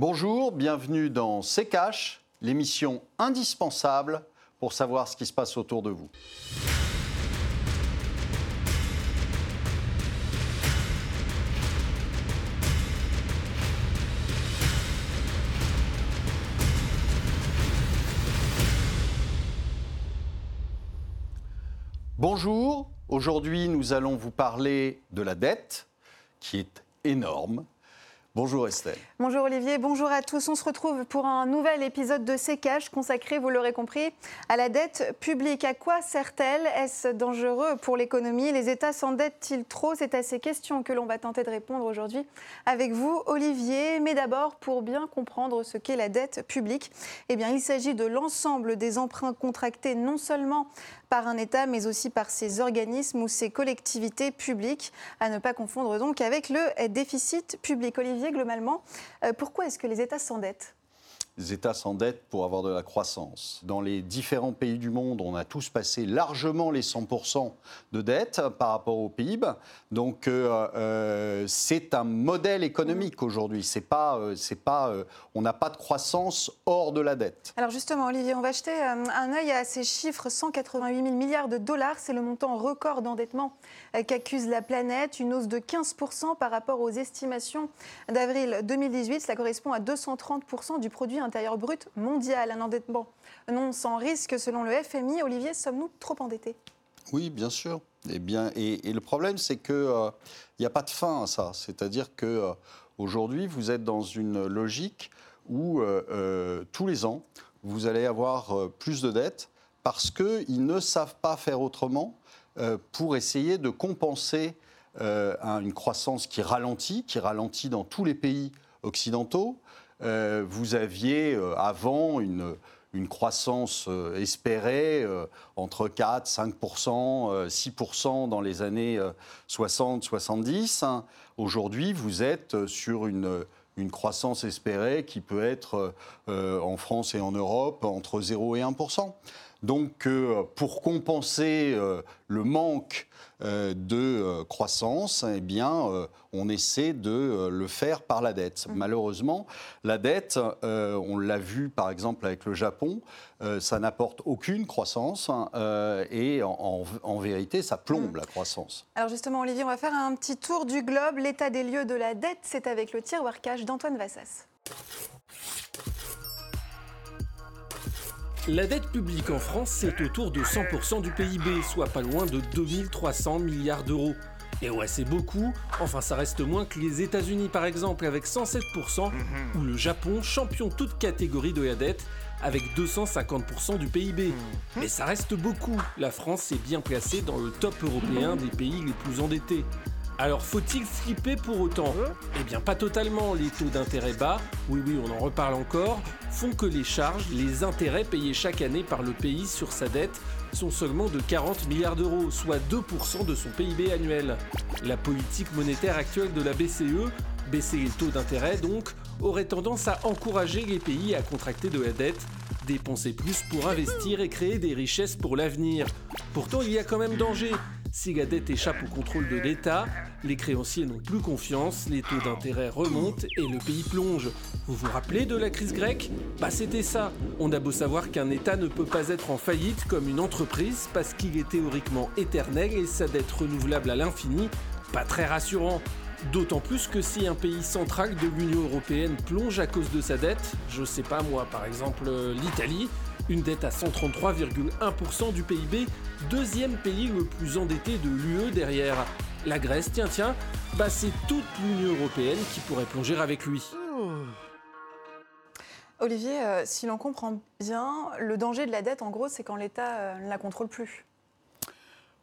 Bonjour, bienvenue dans C'est Cash, l'émission indispensable pour savoir ce qui se passe autour de vous. Bonjour, aujourd'hui nous allons vous parler de la dette qui est énorme. Bonjour Estelle. Bonjour Olivier, bonjour à tous. On se retrouve pour un nouvel épisode de Sécage consacré, vous l'aurez compris, à la dette publique. À quoi sert-elle? Est-ce dangereux pour l'économie? Les États s'endettent-ils trop? C'est à ces questions que l'on va tenter de répondre aujourd'hui avec vous, Olivier. Mais d'abord, pour bien comprendre ce qu'est la dette publique, eh il s'agit de l'ensemble des emprunts contractés non seulement par un État, mais aussi par ses organismes ou ses collectivités publiques, à ne pas confondre donc avec le déficit public. Olivier, globalement, euh, pourquoi est-ce que les États s'endettent? États s'endettent pour avoir de la croissance. Dans les différents pays du monde, on a tous passé largement les 100% de dette par rapport au PIB. Donc euh, euh, c'est un modèle économique aujourd'hui. C'est pas, euh, c'est pas, on n'a pas de croissance hors de la dette. Alors justement, Olivier, on va jeter un œil à ces chiffres 188 000 milliards de dollars. C'est le montant record d'endettement qu'accuse la planète, une hausse de 15% par rapport aux estimations d'avril 2018. Cela correspond à 230% du produit intérieur brut mondial, un endettement non sans risque selon le FMI. Olivier, sommes-nous trop endettés? Oui, bien sûr. Eh bien, et, le problème, c'est qu'il euh, n'y a pas de fin à ça. C'est-à-dire que euh, aujourd'hui, vous êtes dans une logique où euh, tous les ans, vous allez avoir plus de dettes parce qu'ils ne savent pas faire autrement pour essayer de compenser une croissance qui ralentit, qui ralentit dans tous les pays occidentaux, euh, vous aviez euh, avant une, croissance euh, espérée entre 4, 5% 6% dans les années 60-70. Aujourd'hui, vous êtes sur une, croissance espérée qui peut être en France et en Europe entre 0 et 1 Donc, pour compenser le manque euh, de euh, croissance, eh bien, euh, on essaie de le faire par la dette. Mmh. Malheureusement, la dette, on l'a vu par exemple avec le Japon, ça n'apporte aucune croissance hein, et en, vérité, ça plombe mmh. la croissance. Alors justement, Olivier, on va faire un petit tour du globe. L'état des lieux de la dette, c'est avec le tiroir cash d'Antoine Vassas. La dette publique en France, c'est autour de 100% du PIB, soit pas loin de 2300 milliards d'euros. Et ouais, c'est beaucoup, enfin ça reste moins que les États-Unis par exemple avec 107%, ou le Japon, champion toute catégorie de la dette, avec 250% du PIB. Mais ça reste beaucoup, la France est bien placée dans le top européen des pays les plus endettés. Alors faut-il flipper pour autant Eh bien pas totalement, les taux d'intérêt bas, oui oui on en reparle encore, font que les charges, les intérêts payés chaque année par le pays sur sa dette sont seulement de 40 milliards d'euros, soit 2% de son PIB annuel. La politique monétaire actuelle de la BCE, baisser les taux d'intérêt donc, aurait tendance à encourager les pays à contracter de la dette, dépenser plus pour investir et créer des richesses pour l'avenir. Pourtant il y a quand même danger. Si la dette échappe au contrôle de l'État, les créanciers n'ont plus confiance, les taux d'intérêt remontent et le pays plonge. Vous vous rappelez de la crise grecque? Bah c'était ça. On a beau savoir qu'un État ne peut pas être en faillite comme une entreprise parce qu'il est théoriquement éternel et sa dette renouvelable à l'infini, pas très rassurant. D'autant plus que si un pays central de l'Union européenne plonge à cause de sa dette, je sais pas moi par exemple euh, l'Italie, une dette à 133,1% du PIB, deuxième pays le plus endetté de l'UE derrière la Grèce. Tiens, tiens, c'est toute l'Union européenne qui pourrait plonger avec lui. Olivier, euh, si l'on comprend bien, le danger de la dette, en gros, c'est quand l'État euh, ne la contrôle plus.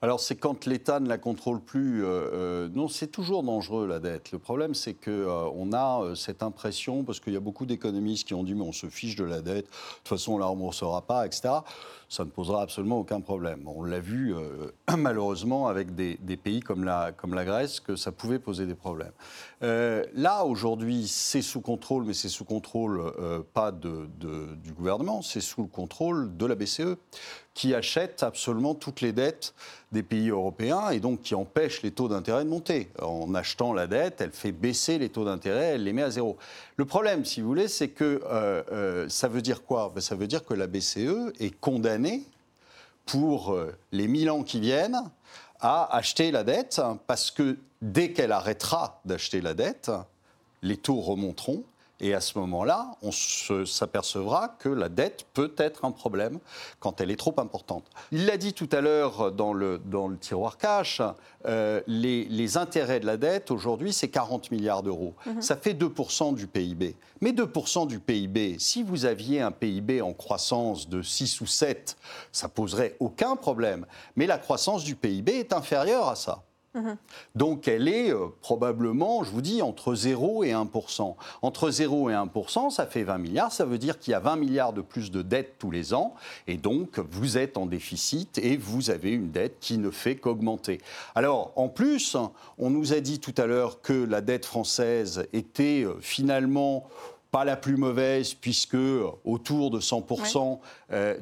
Alors c'est quand l'État ne la contrôle plus. Euh, euh, non, c'est toujours dangereux la dette. Le problème c'est que euh, on a cette impression parce qu'il y a beaucoup d'économistes qui ont dit mais on se fiche de la dette. De toute façon on la remboursera pas, etc. Ça ne posera absolument aucun problème. On l'a vu malheureusement avec des, pays comme la, Grèce que ça pouvait poser des problèmes. là aujourd'hui c'est sous contrôle, mais c'est sous contrôle pas du gouvernement, c'est sous le contrôle de la BCE qui achète absolument toutes les dettes des pays européens et donc qui empêche les taux d'intérêt de monter. En achetant la dette, elle fait baisser les taux d'intérêt, elle les met à zéro. Le problème, si vous voulez, c'est que euh, euh, ça veut dire quoi? Ben, Ça veut dire que la BCE est condamnée pour euh, les mille ans qui viennent à acheter la dette parce que dès qu'elle arrêtera d'acheter la dette, les taux remonteront et à ce moment-là, on s'apercevra que la dette peut être un problème quand elle est trop importante. Il l'a dit tout à l'heure dans le, dans le tiroir cash, euh, les, intérêts de la dette, aujourd'hui, c'est 40 milliards d'euros. Mhm. Ça fait 2% du PIB. Mais 2% du PIB, si vous aviez un PIB en croissance de 6 ou 7, ça poserait aucun problème. Mais la croissance du PIB est inférieure à ça. Mhm. Donc elle est euh, probablement, je vous dis, entre 0 et 1% Entre 0 et 1% ça fait 20 milliards. Ça veut dire qu'il y a 20 milliards de plus de dettes tous les ans. Et donc vous êtes en déficit et vous avez une dette qui ne fait qu'augmenter. Alors en plus, on nous a dit tout à l'heure que la dette française était euh, finalement pas la plus mauvaise, puisque euh, autour de 100%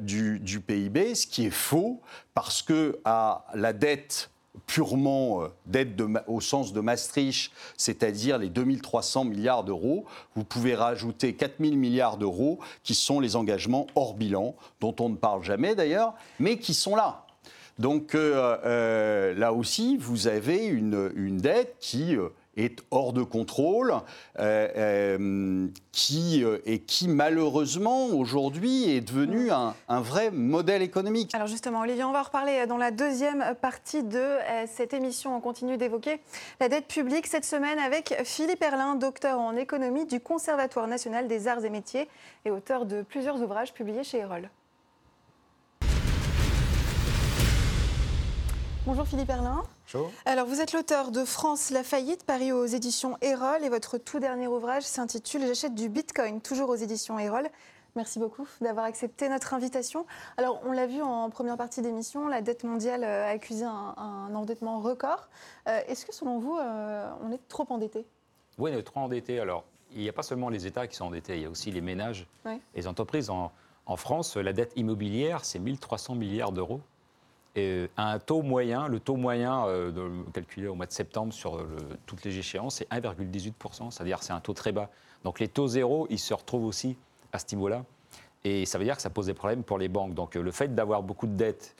du, du, PIB, ce qui est faux, parce que à la dette purement euh, dette au sens de Maastricht, c'est-à-dire les 2300 milliards d'euros, vous pouvez rajouter 4000 milliards d'euros qui sont les engagements hors bilan, dont on ne parle jamais d'ailleurs, mais qui sont là. Donc euh, euh, là aussi, vous avez une, une dette qui est hors de contrôle, euh, euh, qui, euh, et qui malheureusement aujourd'hui est devenu un, un, vrai modèle économique. Alors justement, Olivier, on va reparler dans la deuxième partie de cette émission. On continue d'évoquer la dette publique cette semaine avec Philippe Erlin, docteur en économie du Conservatoire national des arts et métiers et auteur de plusieurs ouvrages publiés chez Erol. Bonjour Philippe Erlin. Bonjour. Alors vous êtes l'auteur de France la faillite, paru aux éditions Erol, et votre tout dernier ouvrage s'intitule J'achète du Bitcoin, toujours aux éditions Erol. Merci beaucoup d'avoir accepté notre invitation. Alors, on l'a vu en première partie d'émission, la dette mondiale a accusé un, endettement record. Euh, est-ce que, selon vous, euh, on est trop endetté? Oui, on est trop endetté. Alors, il n'y a pas seulement les États qui sont endettés, il y a aussi les ménages, les entreprises. En, en France, la dette immobilière, c'est 1300 milliards d'euros et à un taux moyen, le taux moyen euh, calculé au mois de septembre sur euh, toutes les échéances, c'est 1,18%, c'est-à-dire c'est un taux très bas. Donc les taux zéro, ils se retrouvent aussi à ce niveau-là. Et ça veut dire que ça pose des problèmes pour les banques. Donc euh, le fait d'avoir beaucoup de dettes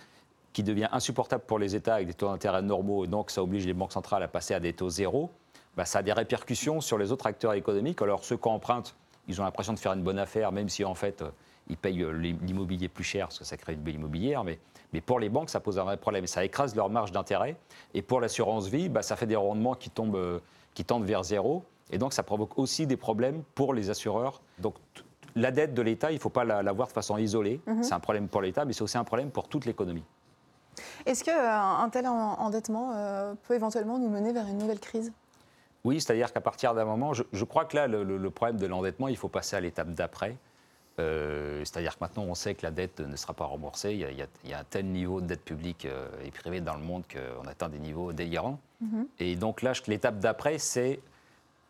qui devient insupportable pour les États avec des taux d'intérêt normaux, et donc ça oblige les banques centrales à passer à des taux zéro, bah, ça a des répercussions sur les autres acteurs économiques. Alors ceux qui empruntent, ils ont l'impression de faire une bonne affaire, même si en fait ils payent l'immobilier plus cher parce que ça crée une belle immobilière, mais mais pour les banques, ça pose un vrai problème. Ça écrase leur marge d'intérêt. Et pour l'assurance vie, bah, ça fait des rendements qui, tombent, euh, qui tendent vers zéro. Et donc, ça provoque aussi des problèmes pour les assureurs. Donc, la dette de l'État, il ne faut pas la, voir de façon isolée. Mhm. C'est un problème pour l'État, mais c'est aussi un problème pour toute l'économie. Est-ce qu'un euh, tel endettement euh, peut éventuellement nous mener vers une nouvelle crise? Oui, c'est-à-dire qu'à partir d'un moment, je, crois que là, le problème de l'endettement, il faut passer à l'étape d'après. Euh, c'est-à-dire que maintenant, on sait que la dette ne sera pas remboursée. Il y a, un tel niveau de dette publique euh, et privée dans le monde qu'on atteint des niveaux délirants. Mhm. Et donc là, l'étape d'après, c'est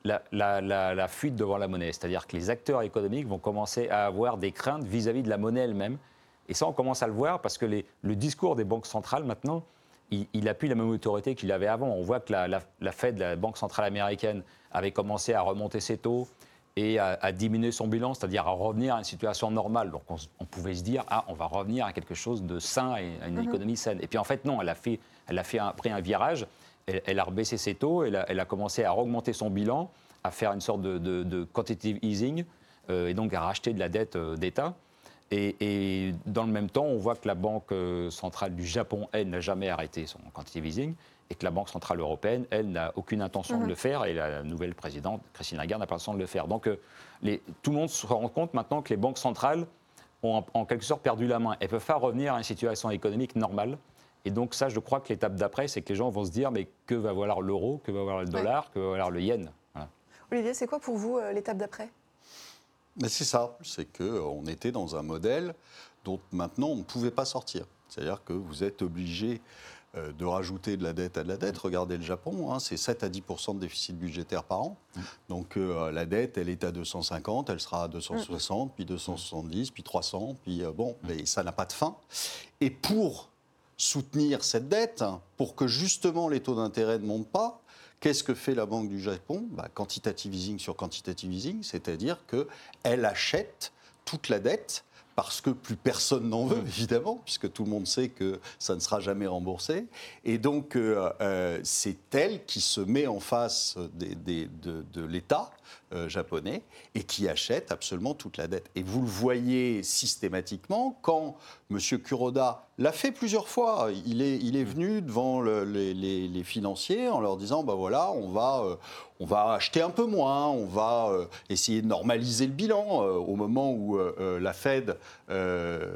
la, fuite devant la monnaie. C'est-à-dire que les acteurs économiques vont commencer à avoir des craintes vis-à-vis de la monnaie elle-même. Et ça, on commence à le voir parce que le discours des banques centrales, maintenant, il, il appuie la même autorité qu'il avait avant. On voit que la, la Fed, la Banque centrale américaine, avait commencé à remonter ses taux et à, diminuer son bilan, c'est-à-dire à revenir à une situation normale. Donc on, pouvait se dire, ah, on va revenir à quelque chose de sain et à une mhm. économie saine. Et puis en fait, non, elle a, fait, elle a fait un, pris un virage, elle, a rebaissé ses taux, elle a, elle a, commencé à augmenter son bilan, à faire une sorte de, de, quantitative easing, euh, et donc à racheter de la dette euh, d'État. Et, et, dans le même temps, on voit que la Banque euh, centrale du Japon, elle, n'a jamais arrêté son quantitative easing et que la Banque Centrale Européenne, elle, n'a aucune intention de mhm. le faire, et la nouvelle présidente, Christine Lagarde, n'a pas l'intention de le faire. Donc euh, les, tout le monde se rend compte maintenant que les banques centrales ont en, quelque sorte perdu la main. Elles ne peuvent pas revenir à une situation économique normale. Et donc ça, je crois que l'étape d'après, c'est que les gens vont se dire, mais que va valoir l'euro, que va valoir le dollar, que va valoir le yen? Olivier, c'est quoi pour vous euh, l'étape d'après? C'est ça, c'est qu'on était dans un modèle dont maintenant on ne pouvait pas sortir. C'est-à-dire que vous êtes obligé euh, de rajouter de la dette à de la dette. Regardez le Japon, hein, c'est 7 à 10% de déficit budgétaire par an. Donc euh, la dette, elle est à 250, elle sera à 260, puis 270, puis 300, puis euh, bon, mais ça n'a pas de fin. Et pour soutenir cette dette, pour que justement les taux d'intérêt ne montent pas, Qu'est-ce que fait la Banque du Japon? Bah, Quantitative easing sur quantitative easing, c'est-à-dire qu'elle achète toute la dette parce que plus personne n'en veut, évidemment, puisque tout le monde sait que ça ne sera jamais remboursé. Et donc, euh, euh, c'est elle qui se met en face de, de l'État euh, japonais et qui achète absolument toute la dette. Et vous le voyez systématiquement quand M. Kuroda l'a fait plusieurs fois. Il est, il est venu devant les, financiers en leur disant ben voilà, on va, euh, on va acheter un peu moins, on va euh, essayer de normaliser le bilan au moment où la Fed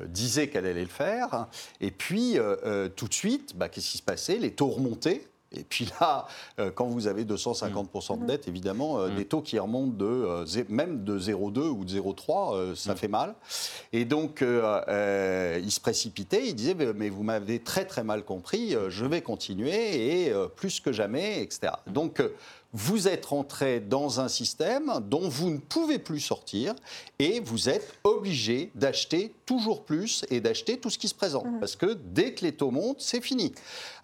disait qu'elle allait le faire. Et puis, tout de suite, bah, qu'est-ce qui se passait? Les taux remontaient. Et puis là, euh, quand vous avez 250% de dette, évidemment, euh, mm. des taux qui remontent de, euh, même de 0,2 ou de 0,3, ça mm. fait mal. Et donc, il se précipitait, il disait, mais vous m'avez très très mal compris, je vais continuer, et plus que jamais, etc. Donc, vous êtes rentré dans un système dont vous ne pouvez plus sortir et vous êtes obligé d'acheter toujours plus et d'acheter tout ce qui se présente. Mmh. Parce que dès que les taux montent, c'est fini.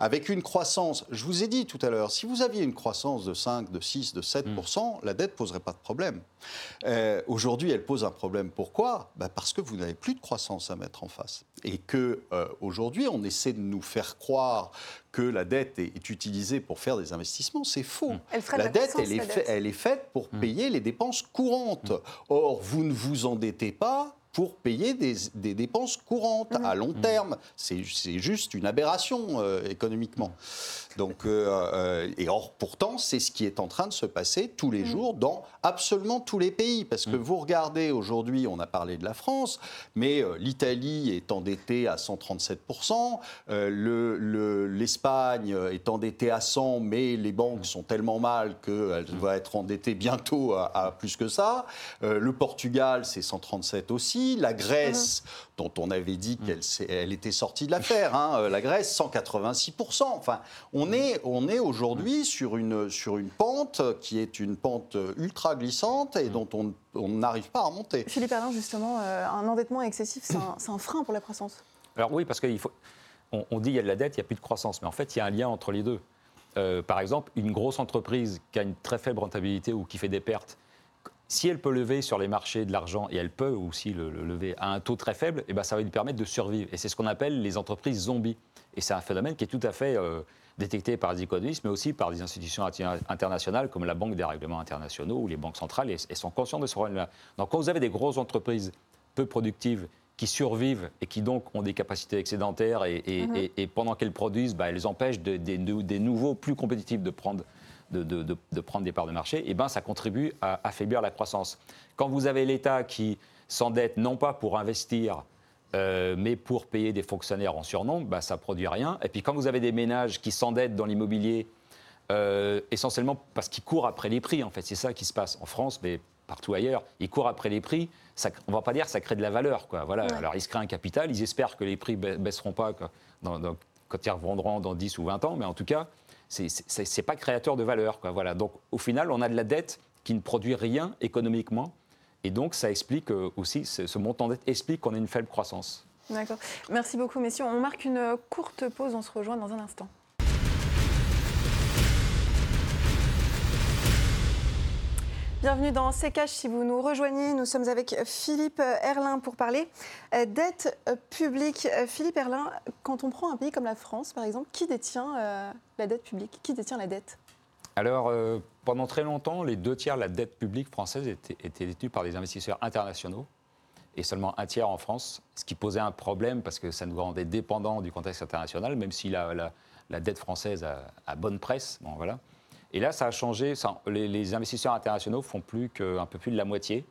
Avec une croissance, je vous ai dit tout à l'heure, si vous aviez une croissance de 5, de 6, de 7 mmh. la dette ne poserait pas de problème. Euh, aujourd'hui, elle pose un problème. Pourquoi? Bah, Parce que vous n'avez plus de croissance à mettre en face. Et que euh, aujourd'hui, on essaie de nous faire croire que la dette est, utilisée pour faire des investissements, c'est faux. La, dette, elle est, elle est, faite pour mmh. payer les dépenses courantes. Mmh. Or, vous ne vous endettez pas pour payer des, dépenses courantes mmh. à long terme. C'est juste une aberration euh, économiquement. Donc, euh, euh, et or, pourtant, c'est ce qui est en train de se passer tous les jours dans absolument tous les pays. Parce que vous regardez aujourd'hui, on a parlé de la France, mais l'Italie est endettée à 137%, l'Espagne est endettée à 100, mais les banques sont tellement mal qu'elle va être endettée bientôt à, à plus que ça. le Portugal, c'est 137 aussi. La Grèce, dont on avait dit qu'elle elle était sortie de l'affaire, hein, euh, la Grèce, 186%. Enfin, on est, on est aujourd'hui sur une, sur une pente qui est une pente ultra glissante et dont on n'arrive pas à remonter. Philippe Alain, justement, euh, un endettement excessif, c'est un, frein pour la croissance Alors oui, parce qu'il faut. On, dit qu'il y a de la dette, il n'y a plus de croissance. Mais en fait, il y a un lien entre les deux. Euh, par exemple, une grosse entreprise qui a une très faible rentabilité ou qui fait des pertes si elle peut lever sur les marchés de l'argent, et elle peut aussi le, lever à un taux très faible, et eh ben ça va lui permettre de survivre. Et c'est ce qu'on appelle les entreprises zombies. Et c'est un phénomène qui est tout à fait euh, détecté par les économistes, mais aussi par des institutions internationales comme la Banque des règlements internationaux ou les banques centrales, et, sont conscients de ce problème-là. Donc quand vous avez des grosses entreprises peu productives qui survivent et qui donc ont des capacités excédentaires et, mm-hmm. pendant qu'elles produisent, bah, elles empêchent des nouveaux plus compétitifs de prendre de, prendre des parts de marché, et eh ben, ça contribue à affaiblir la croissance. Quand vous avez l'État qui s'endette non pas pour investir, euh, mais pour payer des fonctionnaires en surnombre, ben, ça ne produit rien. Et puis quand vous avez des ménages qui s'endettent dans l'immobilier, euh, essentiellement parce qu'ils courent après les prix, en fait, c'est ça qui se passe en France, mais partout ailleurs, ils courent après les prix. Ça, on ne va pas dire que ça crée de la valeur. Quoi. Voilà. Alors ils se créent un capital, ils espèrent que les prix baisseront pas quand ils revendront dans 10 ou 20 ans, mais en tout cas, c'est pas créateur de valeur. Voilà. Donc au final, on a de la dette qui ne produit rien économiquement. Et donc ça explique euh, aussi, ce montant de dette explique qu'on a une faible croissance. D'accord. Merci beaucoup, messieurs. On marque une courte pause, on se rejoint dans un instant. Bienvenue dans CKH. Si vous nous rejoignez, nous sommes avec Philippe Erlin pour parler euh, dette euh, publique. Euh, Philippe Erlin, quand on prend un pays comme la France, par exemple, qui détient la dette publique? Qui détient la dette? Alors, pendant très longtemps, les deux tiers de la dette publique française étaient, détenus par des investisseurs internationaux et seulement un tiers en France, ce qui posait un problème parce que ça nous rendait dépendants du contexte international, même si la, dette française a, a bonne presse. Bon, voilà. Et là, ça a changé. les, investisseurs internationaux font plus qu'un peu plus de la moitié.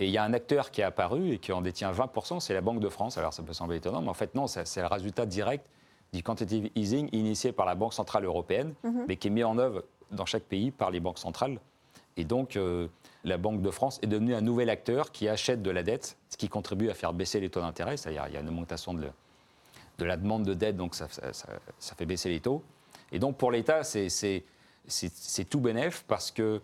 Et il y a un acteur qui est apparu et qui en détient 20%, c'est la Banque de France. Alors ça peut sembler étonnant, mais en fait non, c'est le résultat direct du quantitative easing initié par la Banque Centrale Européenne, mhm. mais qui est mis en œuvre dans chaque pays par les banques centrales. Et donc euh, la Banque de France est devenue un nouvel acteur qui achète de la dette, ce qui contribue à faire baisser les taux d'intérêt, c'est-à-dire il y a une augmentation de, de la demande de dette, donc ça, ça- ça- ça fait baisser les taux. Et donc pour l'État, c'est- c'est tout bénef parce que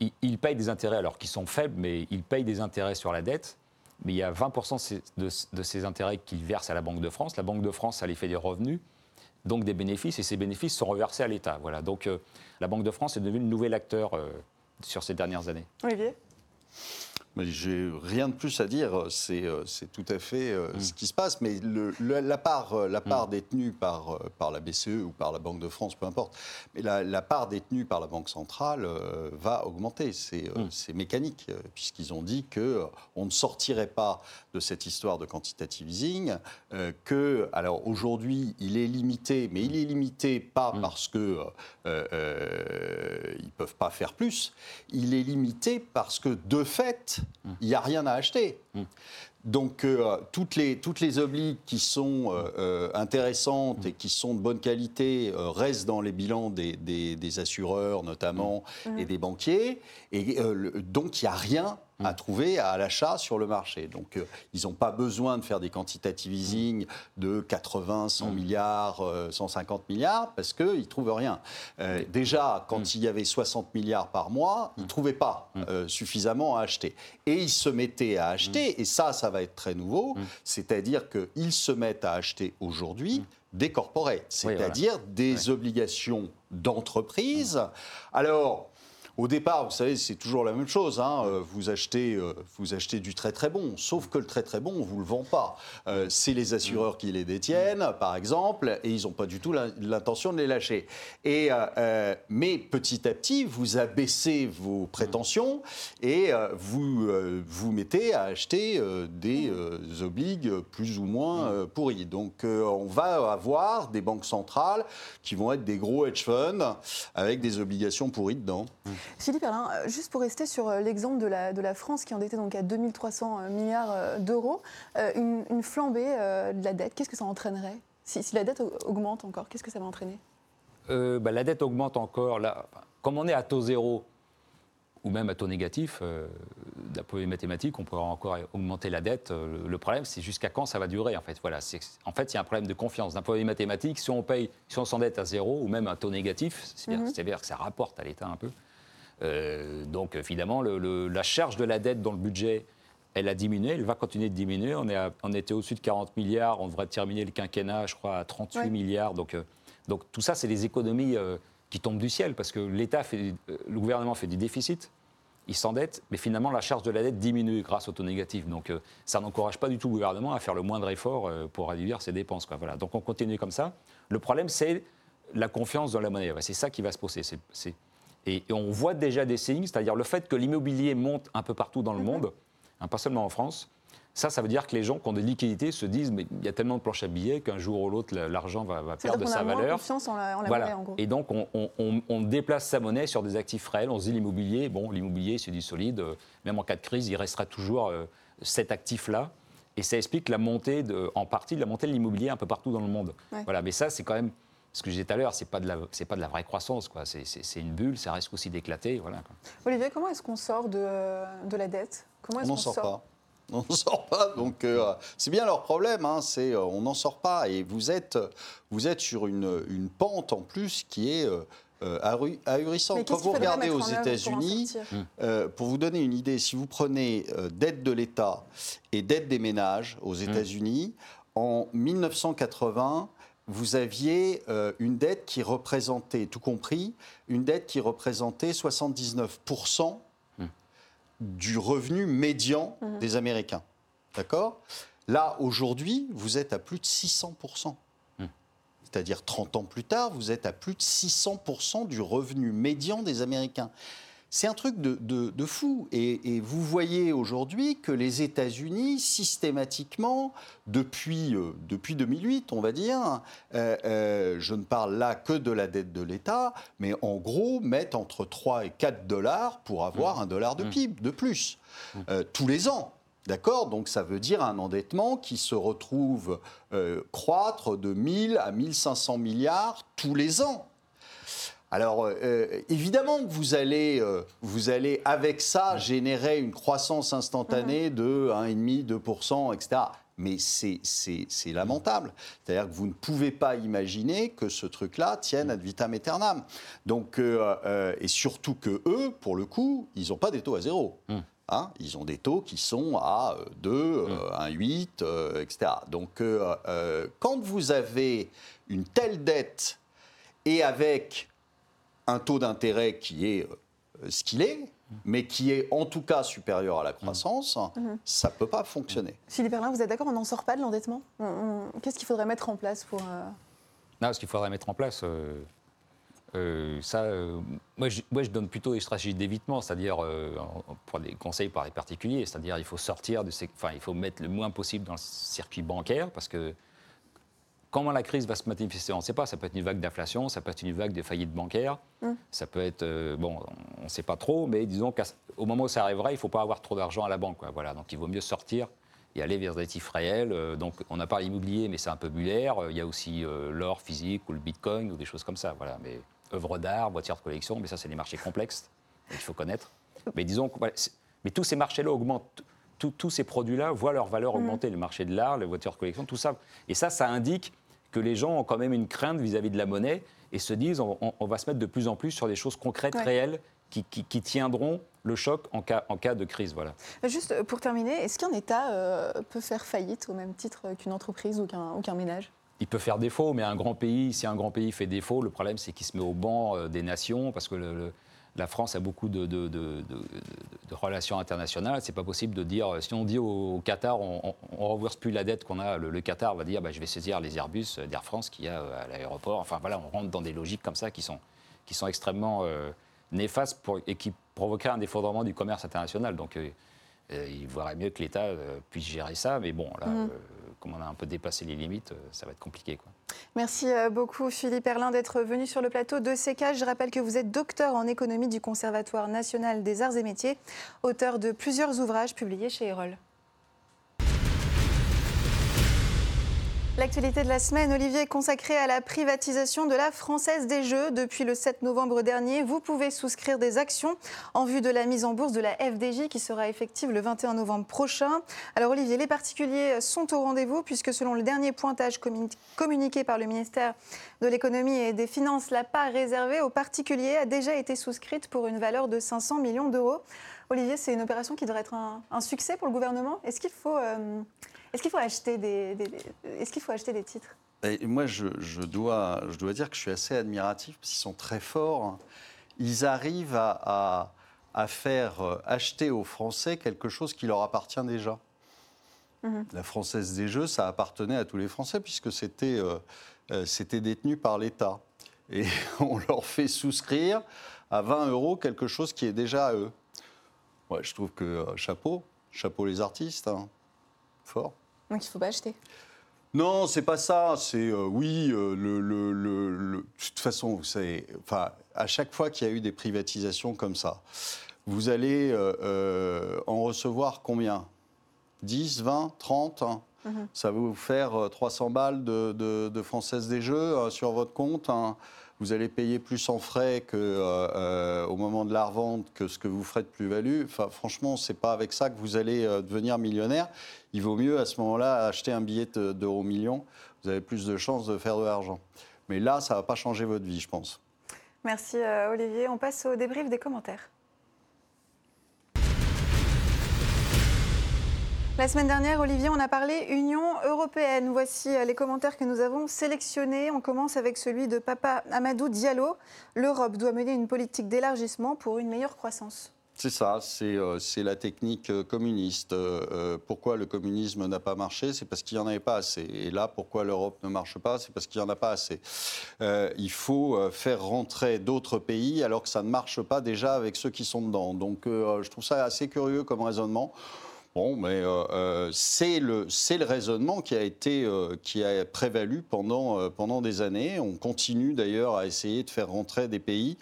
il, il paye des intérêts, alors qu'ils sont faibles, mais il paye des intérêts sur la dette. Mais il y a 20% de de, ces intérêts qu'il verse à la Banque de France. La Banque de France, ça lui fait des revenus, donc des bénéfices, et ces bénéfices sont reversés à l'État. Voilà. Donc euh, la Banque de France est devenue le nouvel acteur euh, sur ces dernières années. Olivier? Mais j'ai rien de plus à dire. C'est euh, c'est tout à fait Mm. euh, ce qui se passe. Mais le- le- la part, euh, la part détenue par, par la BCE ou par la Banque de France, peu importe, mais la, la part détenue par la Banque centrale va augmenter. C'est Mm. c'est mécanique, puisqu'ils ont dit qu'on ne sortirait pas de cette histoire de quantitative easing. que, alors aujourd'hui, il est limité, mais il est limité pas parce que euh, euh, ils peuvent pas faire plus. Il est limité parce que de fait, il n'y a rien à acheter. Donc euh, toutes les toutes les obligues qui sont euh, euh, intéressantes et qui sont de bonne qualité euh, restent dans les bilans des, des- des assureurs notamment et des banquiers et le- donc il n'y a rien à trouver à l'achat sur le marché. Donc euh, ils n'ont pas besoin de faire des quantitative easing de 80, 100 milliards, euh, 150 milliards parce qu'ils ne trouvent rien. Euh, déjà, quand il y avait 60 milliards par mois, ils ne trouvaient pas euh, suffisamment à acheter. Et ils se mettaient à acheter, et ça, ça va être très nouveau, c'est-à-dire qu'ils se mettent à acheter aujourd'hui des corporates, voilà. c'est-à-dire des obligations d'entreprise. Alors, au départ, vous savez, c'est toujours la même chose. hein, euh, Vous, achetez, euh, vous achetez du très très bon, sauf que le très très bon, on ne vous le vend pas. Euh, c'est les assureurs qui les détiennent, par exemple, et ils n'ont pas du tout l'in- l'intention de les lâcher. Mais petit à petit, vous abaissez vos prétentions et vous vous mettez à acheter des obligues plus ou moins pourries. Donc on va avoir des banques centrales qui vont être des gros hedge funds avec des obligations pourries dedans. Philippe Erlin, euh, juste pour rester sur euh, l'exemple de la, de la France qui est endettée donc à 2300 milliards euh, d'euros, euh, une, une flambée de la dette, qu'est-ce que ça entraînerait? Si, si la dette au- augmente encore, qu'est-ce que ça va entraîner? Euh, bah, la dette augmente encore. Là, comme on est à taux zéro ou même à taux négatif, euh, d'un point de vue mathématique, on pourra encore augmenter la dette. Le, le problème, c'est jusqu'à quand ça va durer. En fait, voilà. En fait, il y a un problème de confiance. D'un point de vue mathématique, si on paye, si on s'endette à zéro ou même à taux négatif, c'est-à-dire c'est-à-dire que ça rapporte à l'État un peu. Euh, donc, le- le- la charge de la dette dans le budget, elle a diminué, elle va continuer de diminuer. On, est à- on était au-dessus de 40 milliards, on devrait terminer le quinquennat, je crois, à 38 Ouais. milliards. Donc, euh, donc tout ça, c'est des économies euh, qui tombent du ciel parce que l'État fait, le gouvernement fait du déficit, il s'endette, mais finalement la charge de la dette diminue grâce au taux négatif. Donc euh, ça n'encourage pas du tout le gouvernement à faire le moindre effort pour réduire ses dépenses. Quoi. Voilà. Donc on continue comme ça. Le problème, c'est la confiance dans la monnaie. C'est ça qui va se poser. C'est- Et, et on voit déjà des signes, c'est-à-dire le fait que l'immobilier monte un peu partout dans le monde, hein, pas seulement en France. Ça, ça veut dire que les gens qui ont des liquidités se disent mais il y a tellement de planches à billets qu'un jour ou l'autre, la- l'argent va, perdre de sa a moins valeur. confiance en la, en la Voilà. monnaie, en gros. Et donc, on, on- on- on déplace sa monnaie sur des actifs réels. On se dit l'immobilier, bon, l'immobilier, c'est du solide. euh, Même en cas de crise, il restera toujours euh, cet actif-là. Et ça explique la montée, de, en partie, de la montée de l'immobilier un peu partout dans le monde. Ouais. Voilà. Mais ça, c'est quand même, ce que je disais tout à l'heure, c'est pas de la, c'est pas de la vraie croissance, quoi. C'est, c'est- c'est une bulle, ça risque aussi d'éclater, voilà. quoi. Olivier, comment est-ce qu'on sort de, de la dette? Comment On est-ce n'en qu'on sort sort? pas. On n'en sort pas, donc euh, c'est bien leur problème, hein, c'est euh, on n'en sort pas. Et vous êtes, vous êtes sur une, une pente en plus qui est euh, euh, ahuri- ahurissante. Mais Quand qu'est-ce vous regardez aux pour États-Unis, euh, pour vous donner une idée, si vous prenez euh, dette de l'État et dette des ménages aux États-Unis, en 1980, vous aviez euh, une dette qui représentait, tout compris, une dette qui représentait 79% du revenu médian des Américains. D'accord? Là, aujourd'hui, vous êtes à plus de 600%. C'est-à-dire 30 ans plus tard, vous êtes à plus de 600% du revenu médian des Américains. C'est un truc de, de- de fou. Et, et vous voyez aujourd'hui que les États-Unis, systématiquement, depuis, euh, depuis 2008, on va dire, euh, euh, je ne parle là que de la dette de l'État, mais en gros, mettent entre 3 et 4 dollars pour avoir un dollar de PIB de plus, euh, tous les ans. D'accord? Donc ça veut dire un endettement qui se retrouve croître de 1000 à 1500 milliards tous les ans. Alors, euh, évidemment que vous allez, euh, vous allez, avec ça, générer une croissance instantanée de 1,5, 2%, etc. mais c'est lamentable. C'est-à-dire que vous ne pouvez pas imaginer que ce truc-là tienne ad vitam aeternam. Donc, et surtout que eux, pour le coup, ils n'ont pas des taux à zéro. Mmh. Hein, ils ont des taux qui sont à 2, 1,8, etc. Donc, euh, euh, quand vous avez une telle dette et avec un taux d'intérêt qui est euh, ce qu'il est, mais qui est en tout cas supérieur à la croissance, mmh. ça ne peut pas fonctionner. Philippe Berlin, vous êtes d'accord On n'en sort pas de l'endettement? Qu'est-ce qu'il faudrait mettre en place pour... Non, ce qu'il faudrait mettre en place, euh, ça, euh, moi, je, moi, je, donne plutôt des stratégies d'évitement, c'est-à-dire euh, pour des conseils par les particuliers, c'est-à-dire il faut sortir de ces, enfin, il faut mettre le moins possible dans le circuit bancaire parce que comment la crise va se manifester, on ne sait pas. Ça peut être une vague d'inflation, ça peut être une vague de faillite bancaire, mmh. ça peut être, bon, on ne sait pas trop, mais disons qu'au moment où ça arrivera, il ne faut pas avoir trop d'argent à la banque, quoi. Voilà, donc il vaut mieux sortir et aller vers des actifs réels. donc, on n'a pas l'immobilier, mais c'est un peu bullaire. Il y a aussi l'or physique ou le bitcoin ou des choses comme ça. Voilà, mais œuvres d'art, voitures de collection, mais ça, c'est des marchés complexes qu'il faut connaître. Mais disons que mais tous ces marchés-là augmentent. Tous ces produits-là voient leur valeur mm. augmenter, le marché de l'art, les voitures de collection, tout ça. Et ça, ça indique que les gens ont quand même une crainte vis-à-vis de la monnaie et se disent on, va se mettre de plus en plus sur des choses concrètes, réelles, qui, tiendront le choc en cas, en cas de crise. Voilà. Juste pour terminer, est-ce qu'un État euh, peut faire faillite au même titre qu'une entreprise ou qu'un ménage? Il peut faire défaut, mais un grand pays, si un grand pays fait défaut, le problème c'est qu'il se met au banc euh, des nations, parce que la France a beaucoup de, relations internationales. C'est pas possible de dire, si on dit au, Qatar, on ne reverse plus la dette qu'on a, le, Qatar va dire, bah, je vais saisir les Airbus d'Air France qu'il y a euh, à l'aéroport. Enfin voilà, on rentre dans des logiques comme ça qui sont, qui sont extrêmement euh, néfastes pour, et qui provoqueraient un effondrement du commerce international. Donc il vaudrait mieux que l'État puisse gérer ça, mais bon, là. Mmh comme on a un peu dépassé les limites, euh, ça va être compliqué. Merci euh, beaucoup Philippe Erlin d'être venu sur le plateau de CK. Je rappelle que vous êtes docteur en économie du Conservatoire national des arts et métiers, auteur de plusieurs ouvrages publiés chez Erol. L'actualité de la semaine, Olivier, est consacrée à la privatisation de la Française des Jeux. Depuis le 7 novembre dernier, vous pouvez souscrire des actions en vue de la mise en bourse de la FDJ qui sera effective le 21 novembre prochain. Alors Olivier, les particuliers sont au rendez-vous puisque selon le dernier pointage communiqué par le ministère de l'économie et des finances, la part réservée aux particuliers a déjà été souscrite pour une valeur de 500 millions d'euros. Olivier, c'est une opération qui devrait être un, succès pour le gouvernement. Est-ce qu'il faut... Euh, est-ce qu'il faut acheter des, est-ce qu'il faut acheter des titres? Moi, je, dois, je dois dire que je suis assez admiratif parce qu'ils sont très forts. Ils arrivent à, faire euh, acheter aux Français quelque chose qui leur appartient déjà. Mhm. La Française des Jeux, ça appartenait à tous les Français puisque c'était, euh, euh, c'était détenu par l'État. Et on leur fait souscrire à 20 euros quelque chose qui est déjà à eux. Ouais, je trouve que chapeau, chapeau les artistes, hein. fort. Donc il ne faut pas acheter non, c'est pas ça. C'est euh, oui, euh, le, de toute façon, vous savez, enfin, à chaque fois qu'il y a eu des privatisations comme ça, vous allez euh, en recevoir combien? 10, 20, 30 Ça va vous faire 300 balles de, de, de Française des Jeux sur votre compte. Hein vous allez payer plus en frais que, euh, euh, au moment de la revente que ce que vous ferez de plus-value. Enfin, franchement, ce n'est pas avec ça que vous allez euh, devenir millionnaire. Il vaut mieux à ce moment-là acheter un billet d'euro million. Vous avez plus de chances de faire de l'argent. Mais là, ça va pas changer votre vie, je pense. Merci Olivier. On passe au débrief des commentaires. La semaine dernière, Olivier, on a parlé Union européenne. Voici euh, les commentaires que nous avons sélectionnés. On commence avec celui de Papa Amadou Diallo. L'Europe doit mener une politique d'élargissement pour une meilleure croissance. C'est ça, c'est euh, la technique euh, communiste. pourquoi le communisme n'a pas marché? C'est parce qu'il n'y en avait pas assez. Et là, pourquoi l'Europe ne marche pas? C'est parce qu'il n'y en a pas assez. il faut faire rentrer d'autres pays alors que ça ne marche pas déjà avec ceux qui sont dedans. Donc je trouve ça assez curieux comme raisonnement. Bon, mais euh, euh, c'est le, le raisonnement qui a, été, euh, qui a prévalu pendant, pendant des années. On continue d'ailleurs à essayer de faire rentrer des pays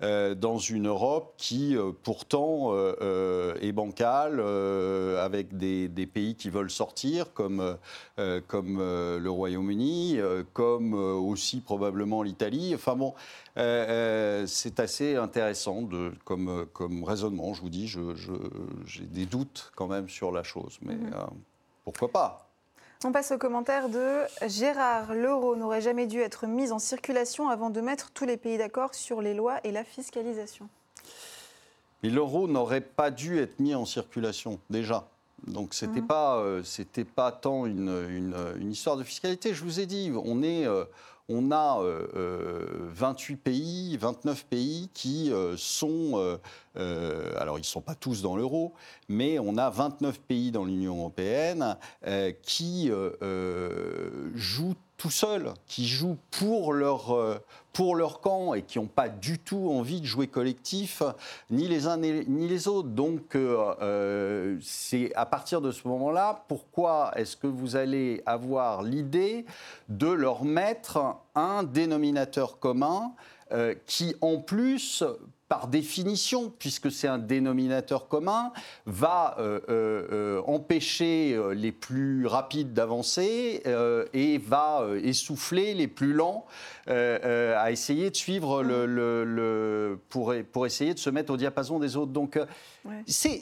dans une Europe qui pourtant est bancale, avec des, des, pays qui veulent sortir, comme, comme le Royaume-Uni, comme aussi probablement l'Italie. Enfin bon, c'est assez intéressant de, comme, comme raisonnement, je vous dis, j'ai des doutes quand même sur la chose. Mais mhm. euh, pourquoi pas? On passe au commentaire de Gérard. L'euro n'aurait jamais dû être mis en circulation avant de mettre tous les pays d'accord sur les lois et la fiscalisation. Mais l'euro n'aurait pas dû être mis en circulation, déjà. Donc ce n'était Mhm. pas, euh, c'était pas tant une, une- une histoire de fiscalité. Je vous ai dit, on, est, euh, on a euh, euh, 28 pays, 29 pays qui euh, sont... euh, euh, alors ils ne sont pas tous dans l'euro, mais on a 29 pays dans l'Union européenne euh, qui euh, euh, jouent tout seuls, qui jouent pour leur, euh, pour leur camp et qui n'ont pas du tout envie de jouer collectif, ni les uns ni les autres. Donc, euh, euh, c'est à partir de ce moment-là, pourquoi est-ce que vous allez avoir l'idée de leur mettre un dénominateur commun qui, en plus, par définition, puisque c'est un dénominateur commun, va euh, euh, euh, empêcher les plus rapides d'avancer euh, et va essouffler les plus lents à essayer de suivre le, le- le- pour, pour essayer de se mettre au diapason des autres. Donc, Ouais. c'est-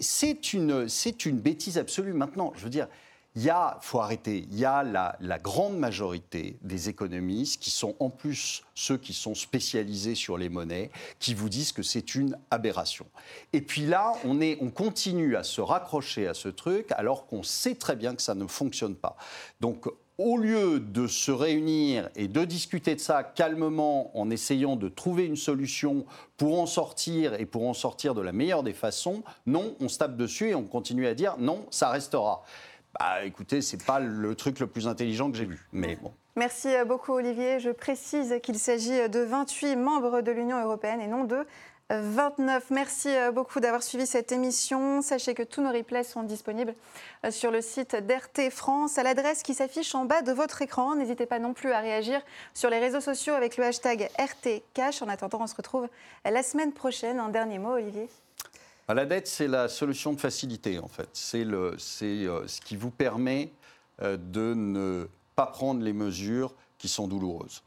une, c'est une bêtise absolue. Maintenant, je veux dire, il y a, faut arrêter, il y a la, grande majorité des économistes qui sont en plus ceux qui sont spécialisés sur les monnaies, qui vous disent que c'est une aberration. Et puis là, on, est, on continue à se raccrocher à ce truc alors qu'on sait très bien que ça ne fonctionne pas. Donc, au lieu de se réunir et de discuter de ça calmement en essayant de trouver une solution pour en sortir et pour en sortir de la meilleure des façons, non, on se tape dessus et on continue à dire non, ça restera. Bah écoutez, c'est pas le truc le plus intelligent que j'ai vu. Mais bon. Merci euh, beaucoup Olivier. Je précise qu'il s'agit de 28 membres de l'Union européenne et non de euh, 29. Merci euh, beaucoup d'avoir suivi cette émission. Sachez que tous nos replays sont disponibles euh, sur le site d'RT France à l'adresse qui s'affiche en bas de votre écran. N'hésitez pas non plus à réagir sur les réseaux sociaux avec le hashtag RTCash. En attendant, on se retrouve la semaine prochaine. Un dernier mot, Olivier? La dette, c'est la solution de facilité, en fait. C'est, euh, ce qui vous permet euh, de ne pas prendre les mesures qui sont douloureuses.